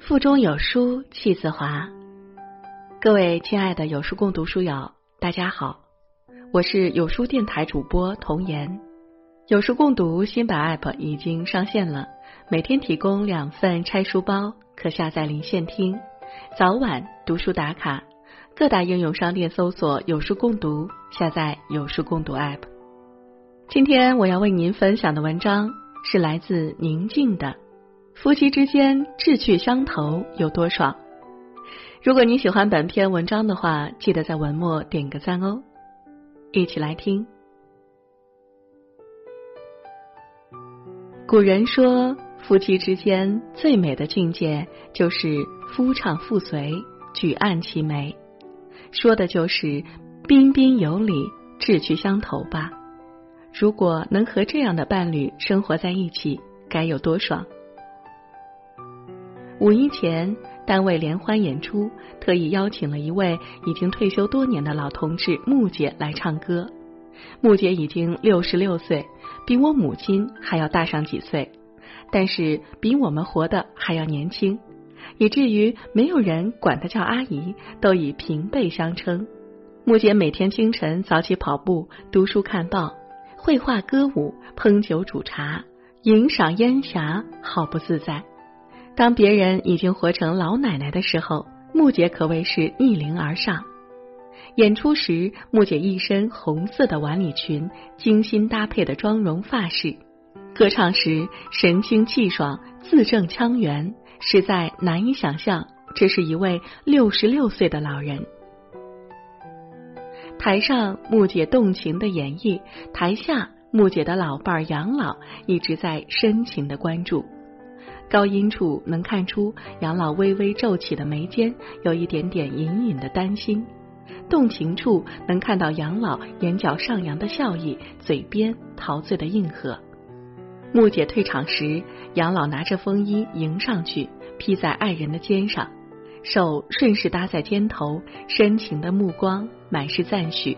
腹中有书气自华。各位亲爱的有书共读书友，大家好，我是有书电台主播童言。有书共读新版 App 已经上线了，每天提供两份拆书包，可下载离线听，早晚读书打卡。各大应用商店搜索有书共读，下载有书共读 App。今天我要为您分享的文章是来自宁静的。夫妻之间志趣相投有多爽？如果你喜欢本篇文章的话，记得在文末点个赞哦。一起来听。古人说，夫妻之间最美的境界就是夫唱妇随，举案齐眉，说的就是彬彬有礼、志趣相投吧。如果能和这样的伴侣生活在一起，该有多爽！五一前，单位联欢演出，特意邀请了一位已经退休多年的老同志木姐来唱歌。木姐已经六十六岁，比我母亲还要大上几岁，但是比我们活得还要年轻，以至于没有人管她叫阿姨，都以平辈相称。木姐每天清晨早起跑步、读书看报、绘画歌舞、烹酒煮茶、吟赏烟霞，好不自在。当别人已经活成老奶奶的时候，木姐可谓是逆龄而上。演出时，木姐一身红色的晚礼裙，精心搭配的妆容发饰；歌唱时神清气爽，字正腔圆，实在难以想象这是一位六十六岁的老人。台上木姐动情的演绎，台下木姐的老伴儿杨老一直在深情的关注。高音处能看出杨老微微皱起的眉间有一点点隐隐的担心，动情处能看到杨老眼角上扬的笑意，嘴边陶醉的应和。木姐退场时，杨老拿着风衣迎上去，披在爱人的肩上，手顺势搭在肩头，深情的目光满是赞许，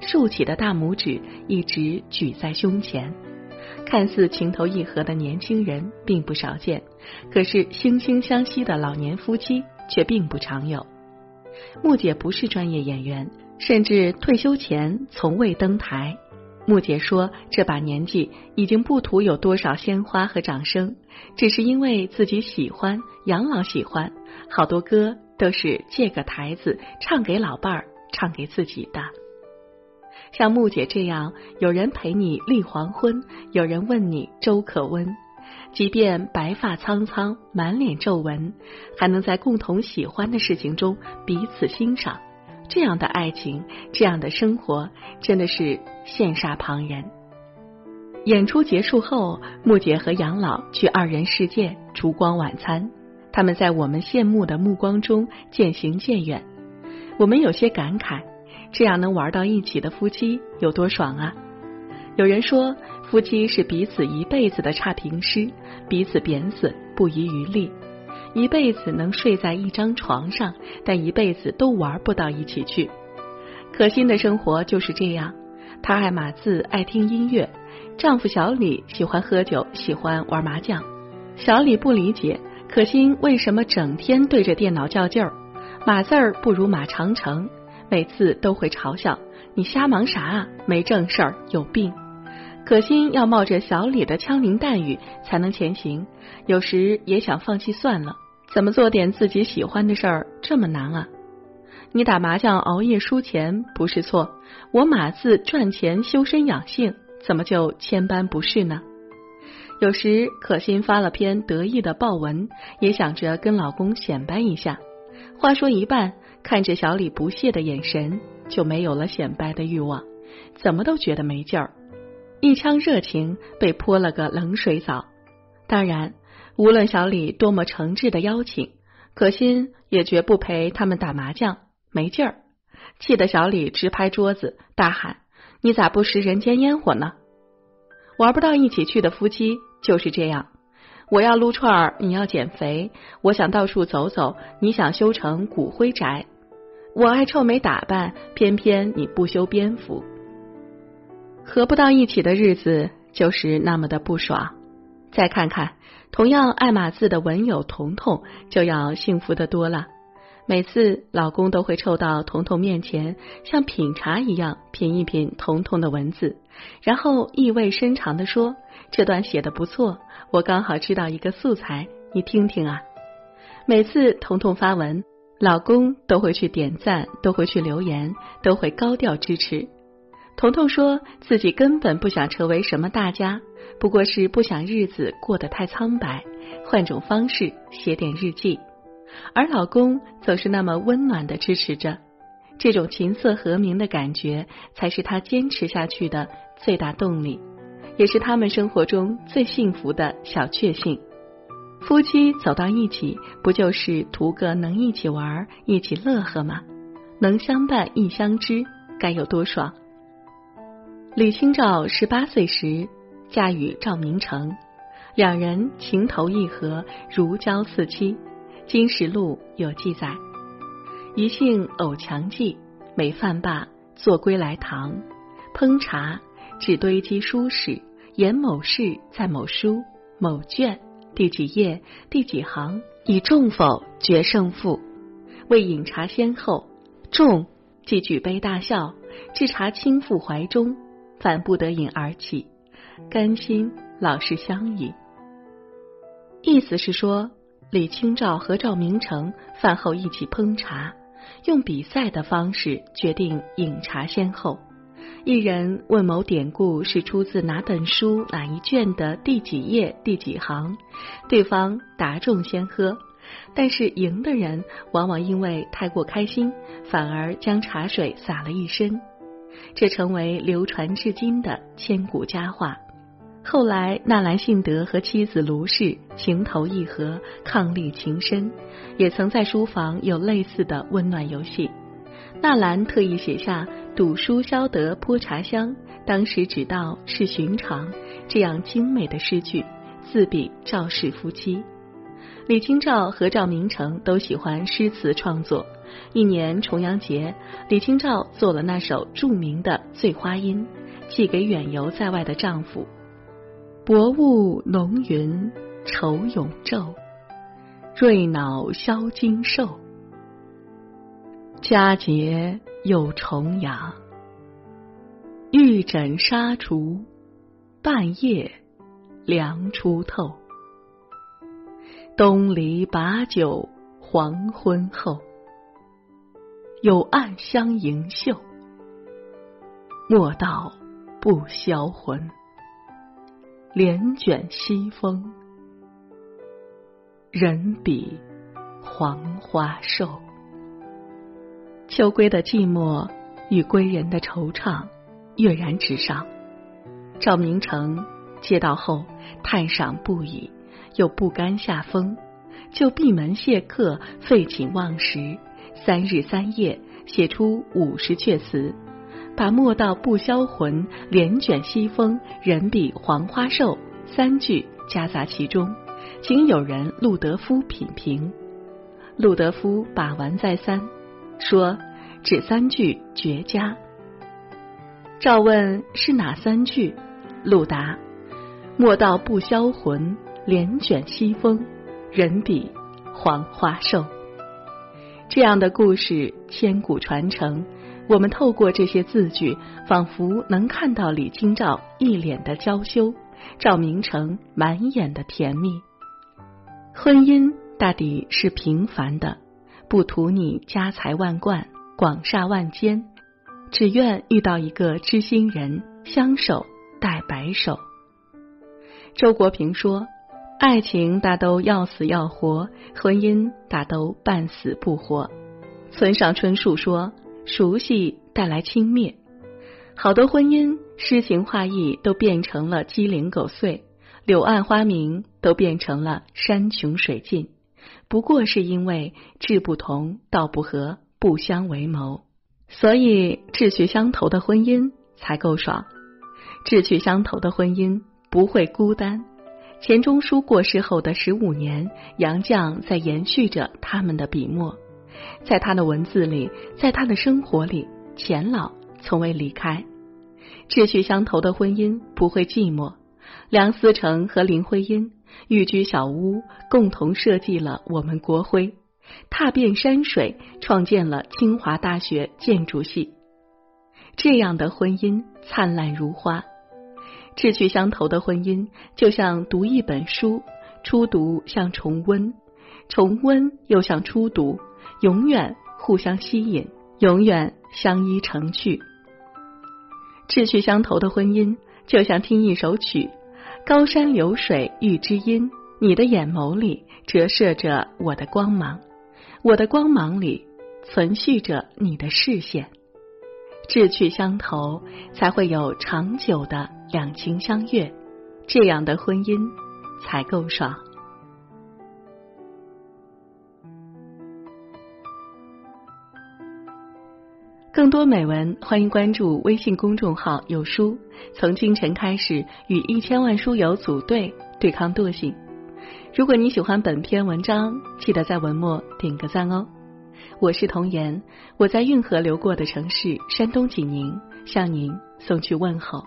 竖起的大拇指一直举在胸前。看似情投意合的年轻人并不少见，可是惺惺相惜的老年夫妻却并不常有。木姐不是专业演员，甚至退休前从未登台。木姐说：“这把年纪已经不图有多少鲜花和掌声，只是因为自己喜欢，养老喜欢，好多歌都是借个台子唱给老伴儿，唱给自己的。”像木姐这样，有人陪你立黄昏，有人问你粥可温，即便白发苍苍，满脸皱纹，还能在共同喜欢的事情中彼此欣赏，这样的爱情，这样的生活，真的是羡煞旁人。演出结束后，木姐和杨老去二人世界烛光晚餐，他们在我们羡慕的目光中渐行渐远，我们有些感慨。这样能玩到一起的夫妻有多爽啊！有人说，夫妻是彼此一辈子的差评师，彼此贬损不遗余力，一辈子能睡在一张床上，但一辈子都玩不到一起去。可心的生活就是这样，她爱码字，爱听音乐；丈夫小李喜欢喝酒，喜欢玩麻将。小李不理解可心为什么整天对着电脑较劲儿，码字儿不如马长城。每次都会嘲笑你瞎忙啥啊？没正事儿，有病。可心要冒着小李的枪林弹雨才能前行，有时也想放弃算了。怎么做点自己喜欢的事儿这么难啊？你打麻将熬夜输钱不是错，我码字赚钱修身养性，怎么就千般不是呢？有时可心发了篇得意的报文，也想着跟老公显摆一下，话说一半。看着小李不屑的眼神，就没有了显摆的欲望，怎么都觉得没劲儿，一腔热情被泼了个冷水澡。当然，无论小李多么诚挚的邀请，可心也绝不陪他们打麻将，没劲儿，气得小李直拍桌子，大喊：“你咋不食人间烟火呢？”玩不到一起去的夫妻就是这样，我要撸串儿，你要减肥；我想到处走走，你想修成骨灰宅；我爱臭美打扮，偏偏你不修边幅。合不到一起的日子，就是那么的不爽。再看看，同样爱码字的文友彤彤，就要幸福的多了。每次老公都会凑到彤彤面前，像品茶一样品一品彤彤的文字，然后意味深长的说：“这段写的不错，我刚好知道一个素材，你听听啊。”每次彤彤发文，老公都会去点赞，都会去留言，都会高调支持。彤彤说自己根本不想成为什么大家，不过是不想日子过得太苍白，换种方式写点日记。而老公总是那么温暖的支持着，这种琴瑟和鸣的感觉，才是他坚持下去的最大动力，也是他们生活中最幸福的小确幸。夫妻走到一起，不就是图个能一起玩、一起乐呵吗？能相伴亦相知，该有多爽！李清照十八岁时嫁与赵明诚，两人情投意合，如胶似漆。《金石录》有记载：一幸偶强记，每饭罢，坐归来堂，烹茶，只堆积书史，言某事在某书某卷第几页第几行，以重否决胜负。为饮茶先后，众即举杯大笑，置茶倾覆怀中，反不得饮而起，甘心老是相依。意思是说。李清照和赵明诚饭后一起烹茶，用比赛的方式决定饮茶先后。一人问某典故是出自哪本书哪一卷的第几页第几行，对方答中先喝，但是赢的人往往因为太过开心，反而将茶水洒了一身，这成为流传至今的千古佳话。后来，纳兰性德和妻子卢氏情投意合，伉俪情深，也曾在书房有类似的温暖游戏。纳兰特意写下“赌书消得泼茶香，当时只道是寻常”这样精美的诗句，自比赵氏夫妻。李清照和赵明诚都喜欢诗词创作。一年重阳节，李清照做了那首著名的《醉花阴》，寄给远游在外的丈夫。薄雾浓云愁永昼，瑞脑消金兽。佳节又重阳，玉枕纱厨，半夜凉初透。东篱把酒黄昏后，有暗香盈袖。莫道不销魂。帘卷西风，人比黄花瘦。秋归的寂寞与归人的惆怅跃然纸上。赵明诚接到后叹赏不已，又不甘下风，就闭门谢客，废寝忘食，三日三夜写出五十阙词。把“莫道不销魂，帘卷西风，人比黄花瘦”三句夹杂其中，请友人陆德夫品评。陆德夫把玩再三，说：“只三句绝佳。”赵问是哪三句？陆答：“莫道不销魂，帘卷西风，人比黄花瘦。”这样的故事千古传承。我们透过这些字句，仿佛能看到李清照一脸的娇羞，赵明诚满眼的甜蜜。婚姻大抵是平凡的，不图你家财万贯、广厦万间，只愿遇到一个知心人，相守待白首。周国平说：“爱情大都要死要活，婚姻大都半死不活。”村上春树说。熟悉带来轻蔑，好多婚姻诗情画意都变成了鸡零狗碎，柳暗花明都变成了山穷水尽，不过是因为志不同道不合，不相为谋。所以志趣相投的婚姻才够爽，志趣相投的婚姻不会孤单，钱钟书过世后的十五年，杨绛在延续着他们的笔墨，在他的文字里，在他的生活里，钱老从未离开。志趣相投的婚姻不会寂寞。梁思成和林徽因寓居小屋，共同设计了我们国徽，踏遍山水，创建了清华大学建筑系。这样的婚姻灿烂如花。志趣相投的婚姻，就像读一本书，初读像重温，重温又像初读，永远互相吸引，永远相依成趣。志趣相投的婚姻，就像听一首曲，高山流水遇知音，你的眼眸里折射着我的光芒，我的光芒里存续着你的视线。志趣相投，才会有长久的两情相悦，这样的婚姻才够爽。更多美文，欢迎关注微信公众号“有书”。从清晨开始，与一千万书友组队，对抗惰性。如果你喜欢本篇文章，记得在文末点个赞哦。我是童言，我在运河流过的城市山东济宁向您送去问候。